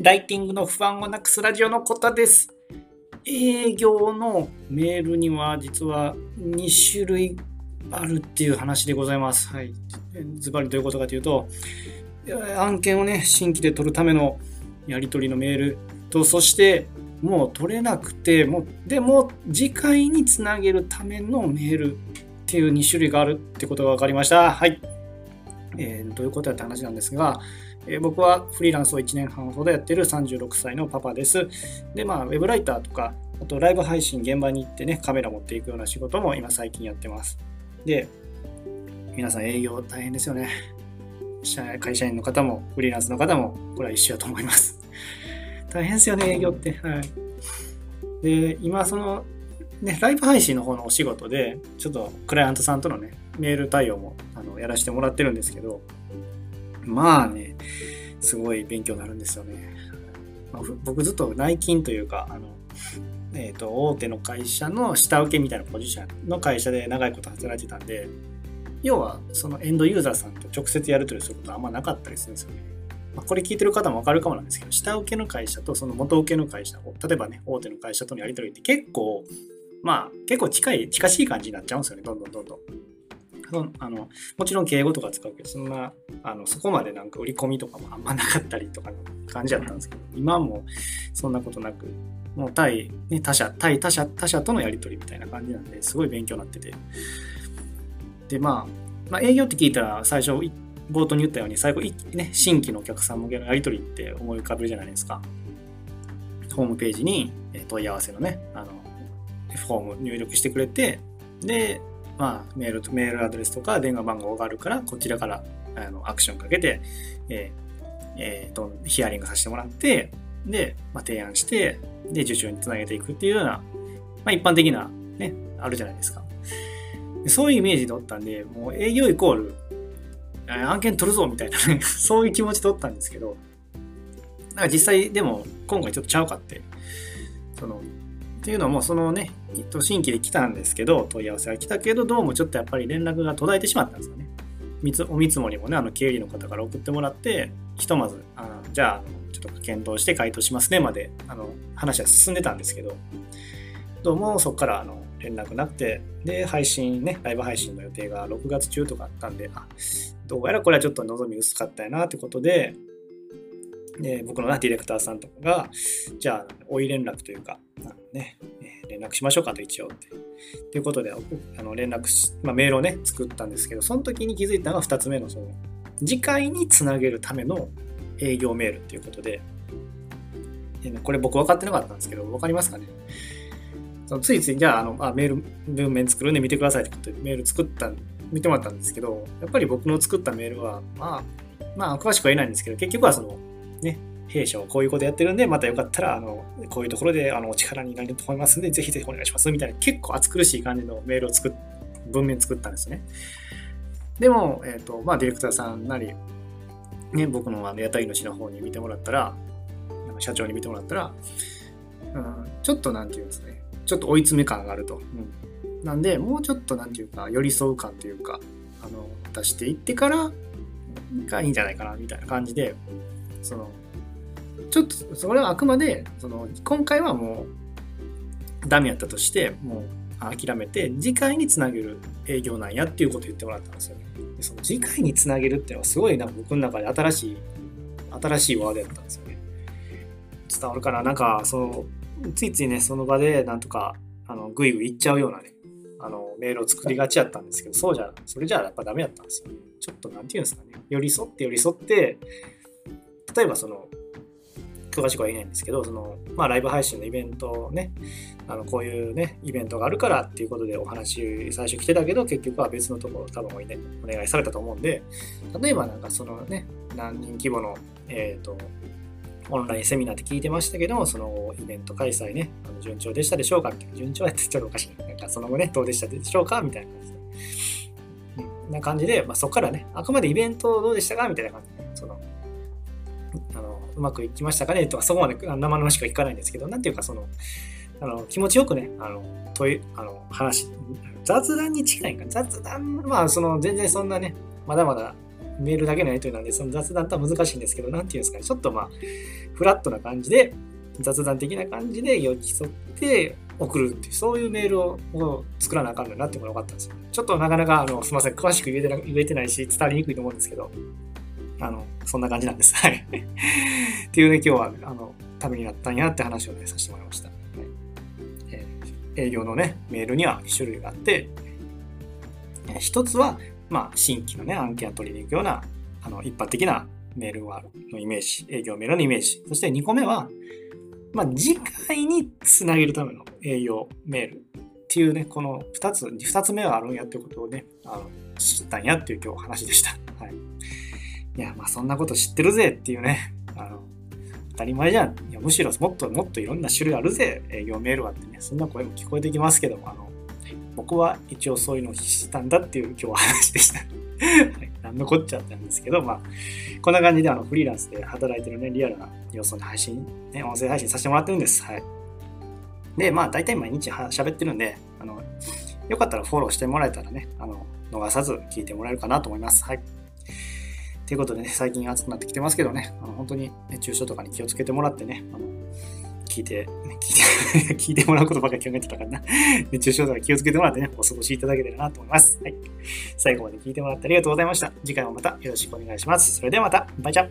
ライティングの不安をなくすラジオのことです。営業のメールには実は2種類あるっていう話でございます。はい。ズバリどういうことかというと、案件をね、新規で取るためのやり取りのメールと、そしてもう取れなくて、もでも次回につなげるためのメールっていう2種類があるってことが分かりました。はい。えー、どういうことやって話なんですが、えー、僕はフリーランスを1年半ほどやってる36歳のパパです。で、まあ、ウェブライターとか、あとライブ配信、現場に行ってね、カメラ持っていくような仕事も今最近やってます。で、皆さん営業大変ですよね。会社員の方も、フリーランスの方も、これは一緒だと思います。大変ですよね、営業って。はい。で、今、その、ね、ライブ配信の方のお仕事で、ちょっとクライアントさんとのね、メール対応もあのやらせてもらってるんですけど、まあね、すごい勉強になるんですよね。まあ、僕ずっと内勤というか、あの、えっ、ー、と、大手の会社の下請けみたいなポジションの会社で長いこと働いてたんで、要はそのエンドユーザーさんと直接やるとりすることはあんまなかったりするんですよね。まあ、これ聞いてる方もわかるかもなんですけど、下請けの会社とその元請けの会社、例えばね、大手の会社とのやり取りって結構、まあ結構近い、近しい感じになっちゃうんですよね、どんどんどんどん。あのもちろん敬語とか使うけど、そんな、あのそこまでなんか売り込みとかもあんまなかったりとかの感じだったんですけど、今もそんなことなく、もう対、ね、他社、対他社、他社とのやり取りみたいな感じなんで、すごい勉強になってて。で、まあ、まあ、営業って聞いたら最初、冒頭に言ったように、最後、ね、新規のお客さん向けのやり取りって思い浮かべるじゃないですか。ホームページに問い合わせのね、あの、フォーム入力してくれて、で、まあ、メールとメールアドレスとか電話番号があるから、こちらからあのアクションかけて、えーえー、とヒアリングさせてもらって、で、まあ、提案して、で、受注につなげていくっていうような、まあ、一般的な、ね、あるじゃないですか。そういうイメージでおったんで、もう営業イコール、案件取るぞみたいな、そういう気持ちでおったんですけど、なんか実際でも今回ちょっとちゃうかって、その、っていうのも、そのね、新規で来たんですけど、問い合わせが来たけど、どうもちょっとやっぱり連絡が途絶えてしまったんですよね。お見積もりもね、あの経理の方から送ってもらって、ひとまず、あのじゃあ、ちょっと検討して回答しますねまで、あの、話は進んでたんですけど、どうもそこからあの連絡なくて、で、配信ね、ライブ配信の予定が6月中とかあったんで、あ、どうやらこれはちょっと望み薄かったやなってことで、で、僕のなディレクターさんとかが、じゃあ、追い連絡というか、ね、連絡しましょうかと一応って。ということで、あの連絡し、まあ、メールをね、作ったんですけど、その時に気づいたのが2つ目の、その、次回につなげるための営業メールっていうことで、でね、これ僕分かってなかったんですけど、分かりますかね？そのついつい、じゃあ、あのあメール文面作るんで見てくださいってことでメール作った、見てもらったんですけど、やっぱり僕の作ったメールは、まあ、まあ、詳しくは言えないんですけど、結局はその、ね、弊社をこういうことやってるんで、またよかったら、あの、こういうところで、あの、お力になれると思いますんで、ぜひぜひお願いします。みたいな、結構暑苦しい感じのメールを作っ、文面作ったんですね。でも、えっ、ー、と、まあ、ディレクターさんなり、ね、僕のあの屋台主の方に見てもらったら、社長に見てもらったら、うん、ちょっとなんていうんですね、ちょっと追い詰め感があると。うん、なんで、もうちょっとなんていうか、寄り添う感というか、あの、出していってからがいいんじゃないかな、みたいな感じで、その、ちょっとそれはあくまでその今回はもうダメやったとしてもう諦めて次回につなげる営業なんやっていうことを言ってもらったんですよね。でその次回につなげるっていうのはすごいなんか僕の中で新しい新しいワードやったんですよね。伝わるかな？なんかそのついついねその場でなんとかあのグイグイいっちゃうようなねあのメールを作りがちやったんですけどそうじゃそれじゃやっぱダメやったんですよ。ちょっとなんていうんですかね寄り添って寄り添って例えばその詳しくは言えないんですけど、その、まあ、ライブ配信のイベントをね、あの、こういうね、イベントがあるからっていうことでお話、最初来てたけど、結局は別のところ多分お,、ね、お願いされたと思うんで、例えばなんかそのね、何人規模の、えっ、ー、と、オンラインセミナーって聞いてましたけども、そのイベント開催ね、あの順調でしたでしょうかみたいな。順調やってちょっとおかしい。なんかその後ね、どうでしたでしょうかみたいな感じで。うん、な感じで、まあ、そこからね、あくまでイベントどうでしたかみたいな感じで、そ、の、うまくいきましたかね？とか、そこまで生々しくは聞かないんですけど、なんていうか、その、あの気持ちよくね、あの、問い、あの、話、雑談に近いか、雑談、まあ、その、全然そんなね、まだまだ、メールだけのやり取りなんで、その雑談とは難しいんですけど、なんていうんですかね、ちょっとまあ、フラットな感じで、雑談的な感じで寄り添って送るっていう、そういうメールを作らなあかんのなってもよかったんですよ。ちょっとなかなか、あの、すみません、詳しく言えてな言えてないし、伝わりにくいと思うんですけど、あの、そんな感じなんです。はい。っていうね、今日は、あの、ためになったんやって話をね、させてもらいました。はいえー、営業のね、メールには2種類があって、えー、1つは、まあ、新規のね、案件を取りに行くような、あの、一般的なメールのイメージ、営業メールのイメージ。そして2個目は、まあ、次回につなげるための営業メールっていうね、この2つ、2つ目があるんやってことをね、あの知ったんやっていう今日話でした。はい。いや、まあそんなこと知ってるぜっていうね、あの、当たり前じゃん。いやむしろもっともっといろんな種類あるぜ、営業メールはってね、そんな声も聞こえてきますけども、あの、僕は一応そういうのをしたんだっていう今日は話でした。はい、何のこっちゃったんですけど、まあ、こんな感じであのフリーランスで働いてるね、リアルな様子の配信、ね、音声配信させてもらってるんです。はい。で、まあ、大体毎日喋ってるんで、あの、よかったらフォローしてもらえたらね、あの、逃さず聞いてもらえるかなと思います。はい。ということでね、最近暑くなってきてますけどね、あの本当に熱中症とかに気をつけてもらってね、あの聞いて、聞いて、聞いてもらうことばっかり考えてたからな。熱中症とか気をつけてもらってね、お過ごしいただければなと思います。はい。最後まで聞いてもらってありがとうございました。次回もまたよろしくお願いします。それではまた、バイチャ